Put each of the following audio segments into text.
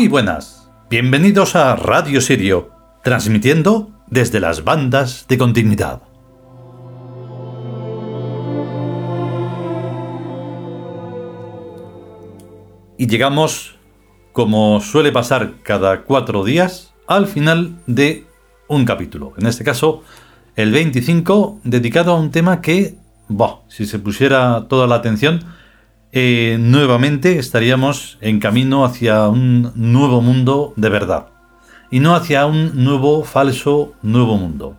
Muy buenas, bienvenidos a Radio Sirio, transmitiendo desde las bandas de continuidad. Y llegamos, como suele pasar cada cuatro días, al final de un capítulo. En este caso, el 25, dedicado a un tema que, si se pusiera toda la atención, eh, nuevamente estaríamos en camino hacia un nuevo mundo de verdad. Y no hacia un nuevo, falso, nuevo mundo.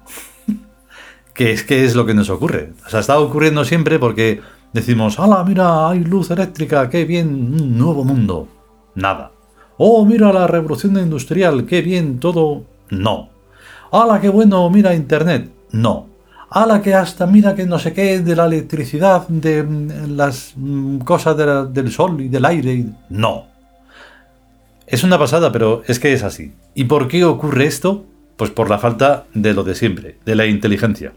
que es que es lo que nos ocurre. O sea, está ocurriendo siempre porque decimos, ¡Hala, mira, hay luz eléctrica! ¡Qué bien! Un nuevo mundo. Nada. ¡Oh, mira la revolución industrial! ¡Qué bien! Todo. No. ¡Hala, qué bueno! Mira Internet. No a la que hasta mira que no sé qué de la electricidad, de mm, las mm, cosas del sol y del aire. No. Es una pasada, pero es que es así. ¿Y por qué ocurre esto? Pues por la falta de lo de siempre, de la inteligencia.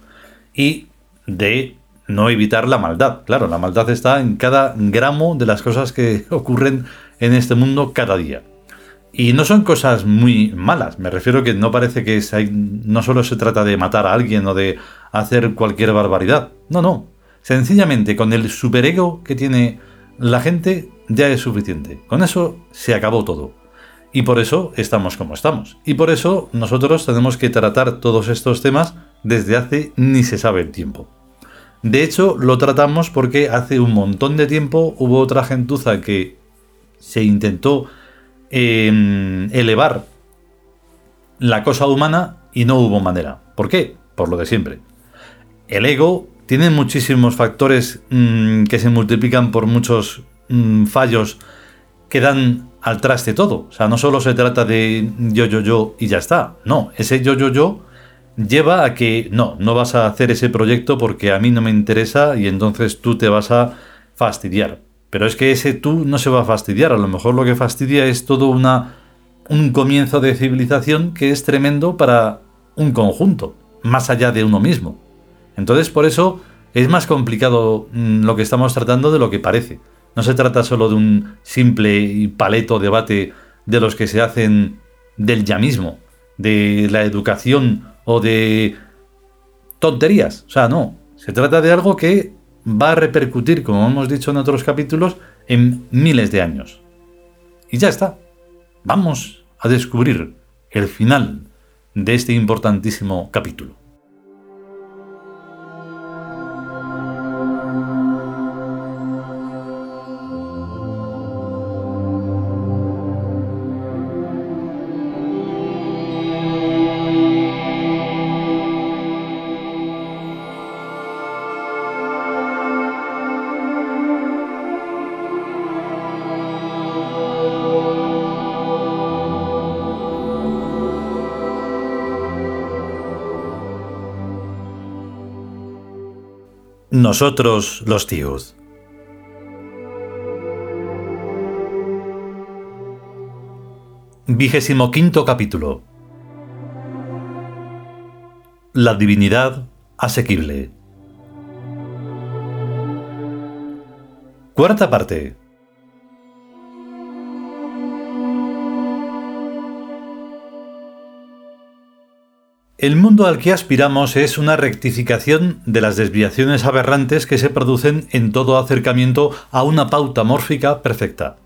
Y de no evitar la maldad. Claro, la maldad está en cada gramo de las cosas que ocurren en este mundo cada día. Y no son cosas muy malas, me refiero que no parece que no solo se trata de matar a alguien o de hacer cualquier barbaridad, no, no, sencillamente con el superego que tiene la gente ya es suficiente, con eso se acabó todo. Y por eso estamos como estamos. Y por eso nosotros tenemos que tratar todos estos temas desde hace ni se sabe el tiempo. De hecho, lo tratamos porque hace un montón de tiempo hubo otra gentuza que se intentó elevar la cosa humana y no hubo manera. ¿Por qué? Por lo de siempre. El ego tiene muchísimos factores mm, que se multiplican por muchos mm, fallos que dan al traste todo. O sea, no solo se trata de yo, yo, yo y ya está. No, ese yo, yo, yo lleva a que no, no vas a hacer ese proyecto porque a mí no me interesa y entonces tú te vas a fastidiar. Pero es que ese tú no se va a fastidiar, a lo mejor lo que fastidia es todo una, un comienzo de civilización que es tremendo para un conjunto, más allá de uno mismo. Entonces por eso es más complicado mm, lo que estamos tratando de lo que parece. No se trata solo de un simple y paleto debate de los que se hacen del ya mismo, de la educación o de tonterías. O sea, no. Se trata de algo que va a repercutir, como hemos dicho en otros capítulos, en miles de años. Y ya está. Vamos a descubrir el final de este importantísimo capítulo. Nosotros los tíos. Vigésimo quinto capítulo. La divinidad asequible. Cuarta parte. El mundo al que aspiramos es una rectificación de las desviaciones aberrantes que se producen en todo acercamiento a una pauta mórfica perfecta.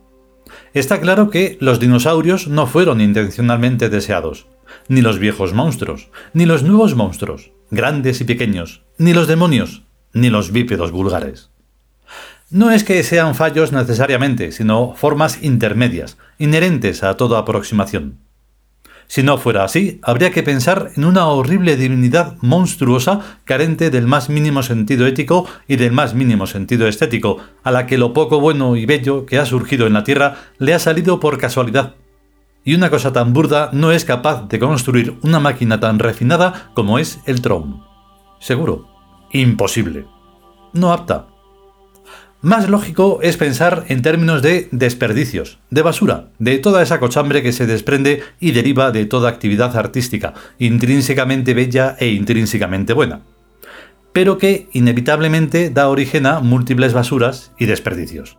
Está claro que los dinosaurios no fueron intencionalmente deseados, ni los viejos monstruos, ni los nuevos monstruos, grandes y pequeños, ni los demonios, ni los bípedos vulgares. No es que sean fallos necesariamente, sino formas intermedias, inherentes a toda aproximación. Si no fuera así, habría que pensar en una horrible divinidad monstruosa, carente del más mínimo sentido ético y del más mínimo sentido estético, a la que lo poco bueno y bello que ha surgido en la Tierra le ha salido por casualidad. Y una cosa tan burda no es capaz de construir una máquina tan refinada como es el Tron. Seguro. Imposible. No apta. Más lógico es pensar en términos de desperdicios, de basura, de toda esa cochambre que se desprende y deriva de toda actividad artística, intrínsecamente bella e intrínsecamente buena, pero que inevitablemente da origen a múltiples basuras y desperdicios.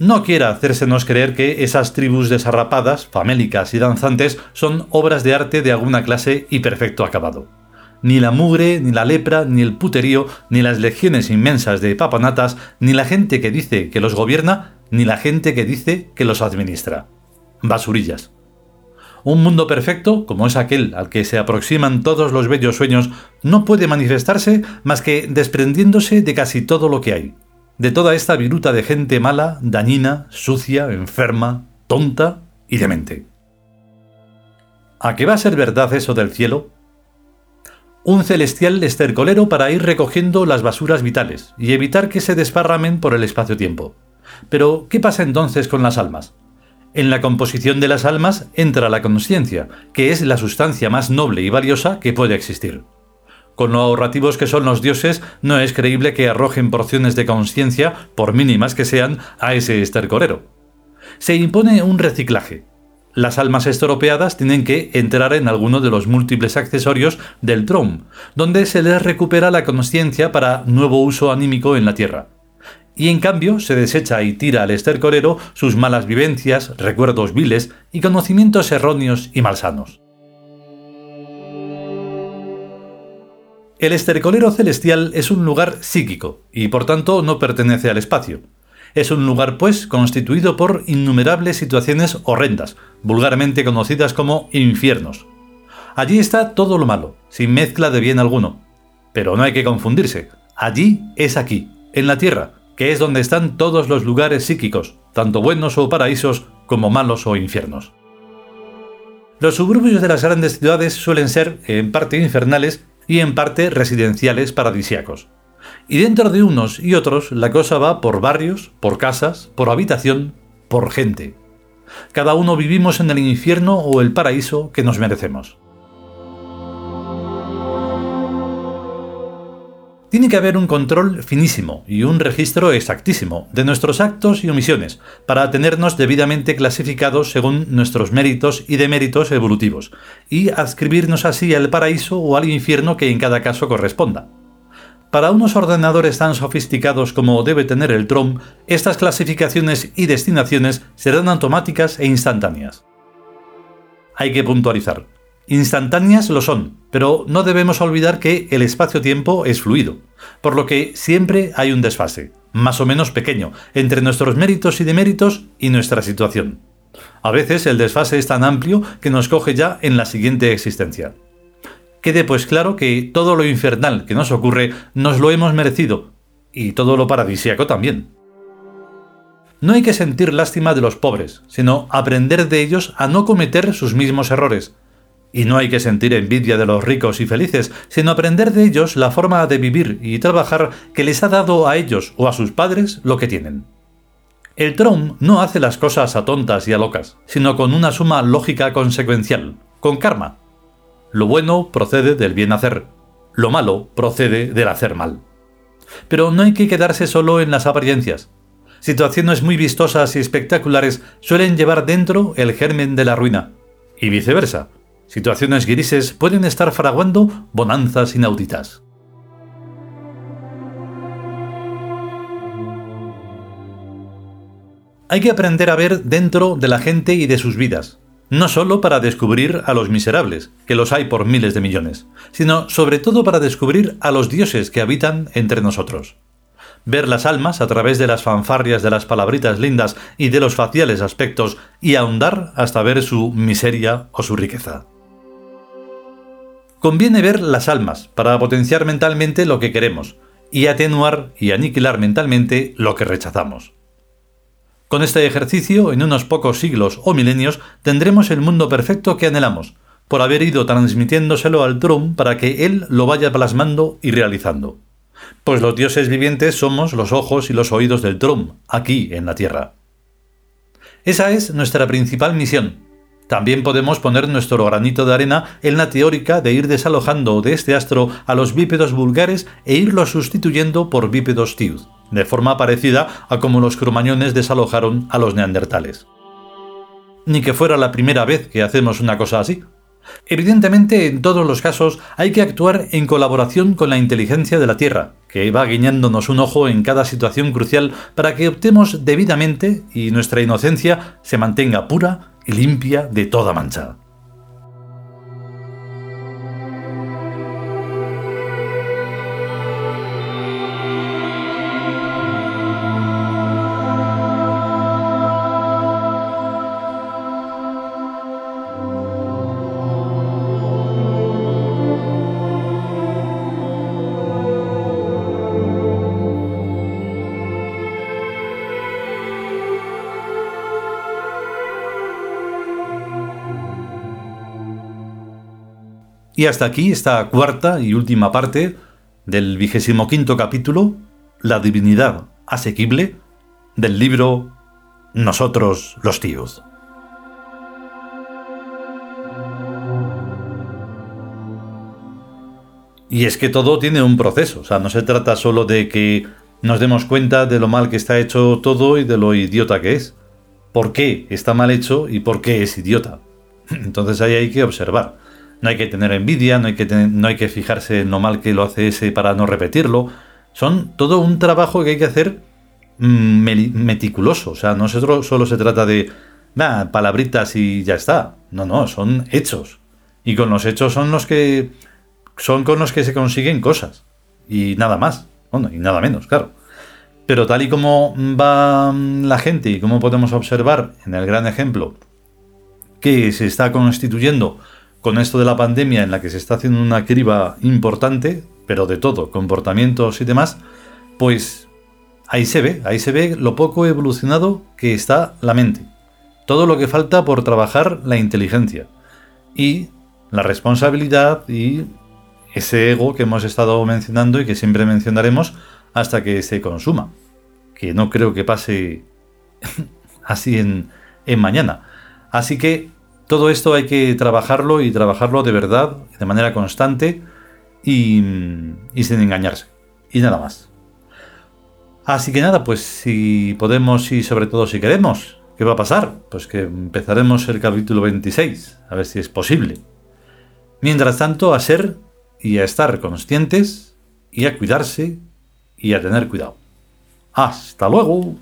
no quiera hacérsenos creer que esas tribus desarrapadas, famélicas y danzantes son obras de arte de alguna clase y perfecto acabado. Ni la mugre, ni la lepra, ni el puterío, ni las legiones inmensas de papanatas, ni la gente que dice que los gobierna, ni la gente que dice que los administra. Basurillas. Un mundo perfecto, como es aquel al que se aproximan todos los bellos sueños, no puede manifestarse más que desprendiéndose de casi todo lo que hay, de toda esta viruta de gente mala, dañina, sucia, enferma, tonta y demente. ¿A qué va a ser verdad eso del cielo? Un celestial estercolero para ir recogiendo las basuras vitales y evitar que se desparramen por el espacio-tiempo. Pero, ¿qué pasa entonces con las almas? En la composición de las almas entra la conciencia, que es la sustancia más noble y valiosa que puede existir. Con lo ahorrativos que son los dioses, no es creíble que arrojen porciones de conciencia, por mínimas que sean, a ese estercorero. Se impone un reciclaje. Las almas estropeadas tienen que entrar en alguno de los múltiples accesorios del Trom, donde se les recupera la conciencia para nuevo uso anímico en la Tierra. Y en cambio se desecha y tira al estercorero sus malas vivencias, recuerdos viles y conocimientos erróneos y malsanos. El estercolero celestial es un lugar psíquico y por tanto no pertenece al espacio. Es un lugar, pues, constituido por innumerables situaciones horrendas, vulgarmente conocidas como infiernos. Allí está todo lo malo, sin mezcla de bien alguno. Pero no hay que confundirse. Allí es aquí, en la Tierra, que es donde están todos los lugares psíquicos, tanto buenos o paraísos como malos o infiernos. Los suburbios de las grandes ciudades suelen ser, en parte infernales, y en parte residenciales paradisiacos. Y dentro de unos y otros la cosa va por barrios, por casas, por habitación, por gente. Cada uno vivimos en el infierno o el paraíso que nos merecemos. Tiene que haber un control finísimo y un registro exactísimo de nuestros actos y omisiones para tenernos debidamente clasificados según nuestros méritos y deméritos evolutivos y adscribirnos así al paraíso o al infierno que en cada caso corresponda. Para unos ordenadores tan sofisticados como debe tener el TROM, estas clasificaciones y destinaciones serán automáticas e instantáneas. Hay que puntualizar. Instantáneas lo son, pero no debemos olvidar que el espacio-tiempo es fluido, por lo que siempre hay un desfase, más o menos pequeño, entre nuestros méritos y deméritos y nuestra situación. A veces el desfase es tan amplio que nos coge ya en la siguiente existencia. Quede pues claro que todo lo infernal que nos ocurre nos lo hemos merecido, y todo lo paradisíaco también. No hay que sentir lástima de los pobres, sino aprender de ellos a no cometer sus mismos errores, y no hay que sentir envidia de los ricos y felices, sino aprender de ellos la forma de vivir y trabajar que les ha dado a ellos o a sus padres lo que tienen. El Tron no hace las cosas a tontas y a locas, sino con una suma lógica consecuencial, con karma. Lo bueno procede del bien hacer, lo malo procede del hacer mal. Pero no hay que quedarse solo en las apariencias. Situaciones muy vistosas y espectaculares suelen llevar dentro el germen de la ruina, y viceversa situaciones grises pueden estar fraguando bonanzas inauditas. Hay que aprender a ver dentro de la gente y de sus vidas, no solo para descubrir a los miserables, que los hay por miles de millones, sino sobre todo para descubrir a los dioses que habitan entre nosotros. Ver las almas a través de las fanfarrias de las palabritas lindas y de los faciales aspectos y ahondar hasta ver su miseria o su riqueza. Conviene ver las almas para potenciar mentalmente lo que queremos y atenuar y aniquilar mentalmente lo que rechazamos. Con este ejercicio, en unos pocos siglos o milenios, tendremos el mundo perfecto que anhelamos, por haber ido transmitiéndoselo al Trum para que él lo vaya plasmando y realizando. Pues los dioses vivientes somos los ojos y los oídos del Trum, aquí en la Tierra. Esa es nuestra principal misión, también podemos poner nuestro granito de arena en la teórica de ir desalojando de este astro a los bípedos vulgares e irlos sustituyendo por bípedos tiud, de forma parecida a como los cromañones desalojaron a los neandertales. Ni que fuera la primera vez que hacemos una cosa así. Evidentemente, en todos los casos hay que actuar en colaboración con la inteligencia de la Tierra, que va guiñándonos un ojo en cada situación crucial para que optemos debidamente y nuestra inocencia se mantenga pura y limpia de toda mancha. Y hasta aquí esta cuarta y última parte del vigésimo quinto capítulo, La divinidad asequible, del libro Nosotros los tíos. Y es que todo tiene un proceso, o sea, no se trata solo de que nos demos cuenta de lo mal que está hecho todo y de lo idiota que es. ¿Por qué está mal hecho y por qué es idiota? Entonces ahí hay que observar. No hay que tener envidia, no hay que, no hay que fijarse en lo mal que lo hace ese para no repetirlo. Son todo un trabajo que hay que hacer mm, meticuloso. O sea, no solo se trata de palabritas y ya está. No, no, son hechos. Y con los hechos son los que. son con los que se consiguen cosas. Y nada más. Bueno, y nada menos, claro. Pero tal y como va la gente y como podemos observar en el gran ejemplo que se está constituyendo con esto de la pandemia en la que se está haciendo una criba importante, pero de todo, comportamientos y demás, pues ahí se ve, ahí se ve lo poco evolucionado que está la mente. Todo lo que falta por trabajar la inteligencia y la responsabilidad y ese ego que hemos estado mencionando y que siempre mencionaremos hasta que se consuma. Que no creo que pase así en, en mañana. Así que todo esto hay que trabajarlo y trabajarlo de verdad, de manera constante y, sin engañarse. Y nada más. Así que nada, pues si podemos y sobre todo si queremos, ¿qué va a pasar? Pues que empezaremos el capítulo 26, a ver si es posible. Mientras tanto, a ser y a estar conscientes y a cuidarse y a tener cuidado. Hasta luego.